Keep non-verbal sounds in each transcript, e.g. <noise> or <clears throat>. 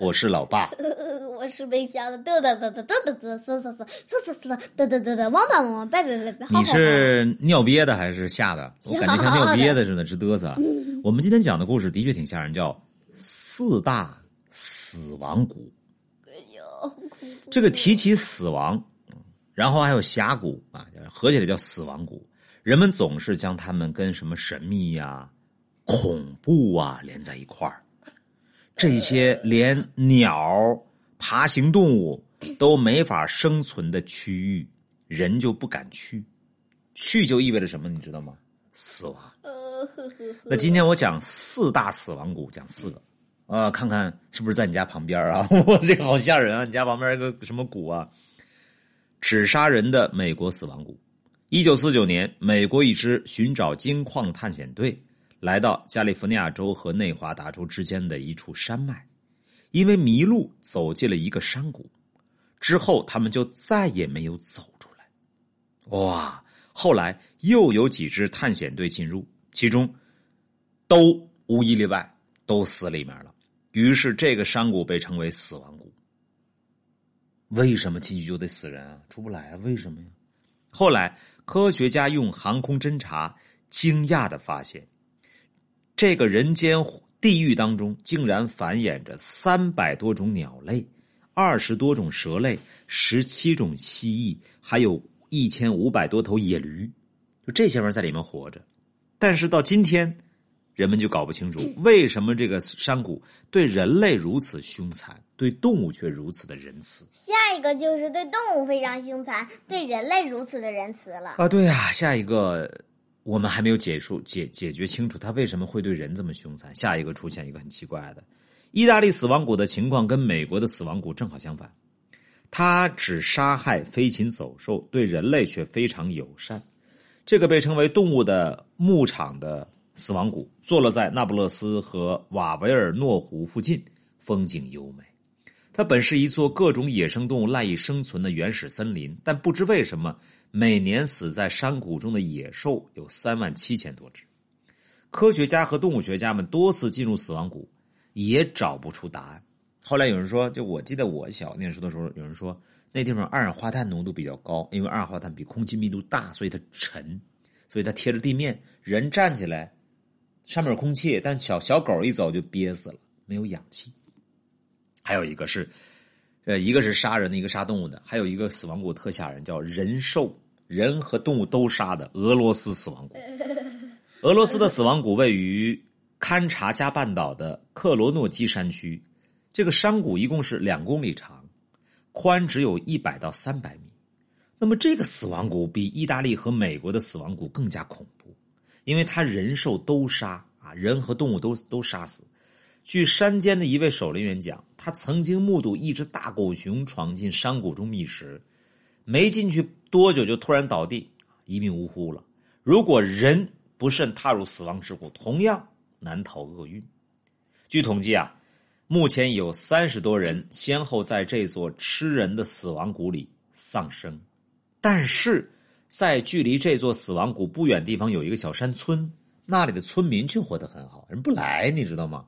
我是老爸。<laughs> 我是被吓的，嘚嘚嘚嘚嘚嘚嘚，嗖嗖嗖，嗖嗖嗖，嘚嘚嘚嘚，汪汪汪汪，拜拜拜拜，你是尿憋的还是吓的？我感觉像尿憋的似的，直嘚瑟。我们今天讲的故事的确挺吓人，叫四大死亡谷。<laughs> 这个提起死亡，然后还有峡谷啊，合起来叫死亡谷。人们总是将它们跟什么神秘呀、恐怖啊连在一块儿。这些连鸟。爬行动物都没法生存的区域，人就不敢去。去就意味着什么？你知道吗？死亡。那今天我讲四大死亡谷，讲四个啊，看看是不是在你家旁边啊？<laughs> 我这个好吓人啊！你家旁边一个什么谷啊？只杀人的美国死亡谷。一九四九年，美国一支寻找金矿探险队来到加利福尼亚州和内华达州之间的一处山脉。因为迷路走进了一个山谷，之后他们就再也没有走出来。哇！后来又有几支探险队进入，其中都无一例外都死里面了。于是这个山谷被称为死亡谷。为什么进去就得死人啊？出不来啊？为什么呀？后来科学家用航空侦察，惊讶的发现，这个人间。地狱当中竟然繁衍着三百多种鸟类，二十多种蛇类，十七种蜥蜴，还有一千五百多头野驴，就这些玩意儿在里面活着。但是到今天，人们就搞不清楚 <clears throat> 为什么这个山谷对人类如此凶残，对动物却如此的仁慈。下一个就是对动物非常凶残，对人类如此的仁慈了。啊，对啊，下一个。我们还没有解除解解决清楚他为什么会对人这么凶残。下一个出现一个很奇怪的，意大利死亡谷的情况跟美国的死亡谷正好相反，它只杀害飞禽走兽，对人类却非常友善。这个被称为动物的牧场的死亡谷，坐落在那不勒斯和瓦维尔诺湖附近，风景优美。它本是一座各种野生动物赖以生存的原始森林，但不知为什么。每年死在山谷中的野兽有三万七千多只，科学家和动物学家们多次进入死亡谷，也找不出答案。后来有人说，就我记得我小念书的时候，有人说那地方二氧化碳浓度比较高，因为二氧化碳比空气密度大，所以它沉，所以它贴着地面，人站起来上面有空气，但小小狗一走就憋死了，没有氧气。还有一个是。呃，一个是杀人的，一个杀动物的，还有一个死亡谷特吓人，叫人兽人和动物都杀的俄罗斯死亡谷。俄罗斯的死亡谷位于堪察加半岛的克罗诺基山区，这个山谷一共是两公里长，宽只有一百到三百米。那么这个死亡谷比意大利和美国的死亡谷更加恐怖，因为它人兽都杀啊，人和动物都都杀死。据山间的一位守林员讲，他曾经目睹一只大狗熊闯进山谷中觅食，没进去多久就突然倒地，一命呜呼了。如果人不慎踏入死亡之谷，同样难逃厄运。据统计啊，目前有三十多人先后在这座吃人的死亡谷里丧生，但是在距离这座死亡谷不远地方有一个小山村，那里的村民却活得很好，人不来，你知道吗？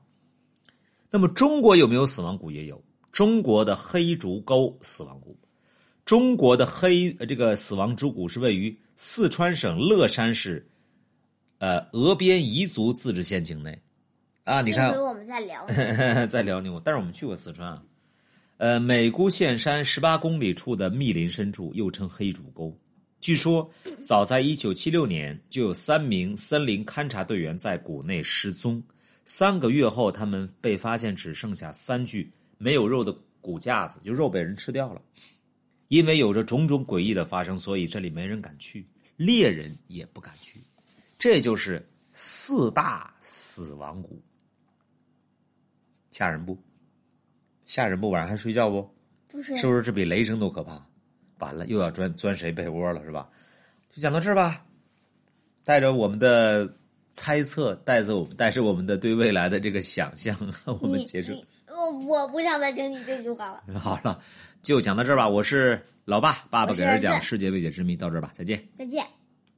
那么中国有没有死亡谷？也有中国的黑竹沟死亡谷。中国的黑这个死亡之谷是位于四川省乐山市，呃，峨边彝族自治县境内。啊，你看，我们在辽在辽宁，但是我们去过四川啊。呃，美姑县山十八公里处的密林深处，又称黑竹沟。据说，早在一九七六年，就有三名森林勘察队员在谷内失踪。三个月后，他们被发现只剩下三具没有肉的骨架子，就肉被人吃掉了。因为有着种种诡异的发生，所以这里没人敢去，猎人也不敢去。这就是四大死亡谷，吓人不？吓人不？晚上还睡觉不？不是，是不是这比雷声都可怕？完了又要钻钻谁被窝了是吧？就讲到这儿吧，带着我们的猜测，带着我们带着我们的对未来的这个想象，我们结束。我我不想再听你这句话了。<laughs> 好了，就讲到这儿吧。我是老爸，爸爸给儿讲世界未解之谜，到这儿吧，再见。再见。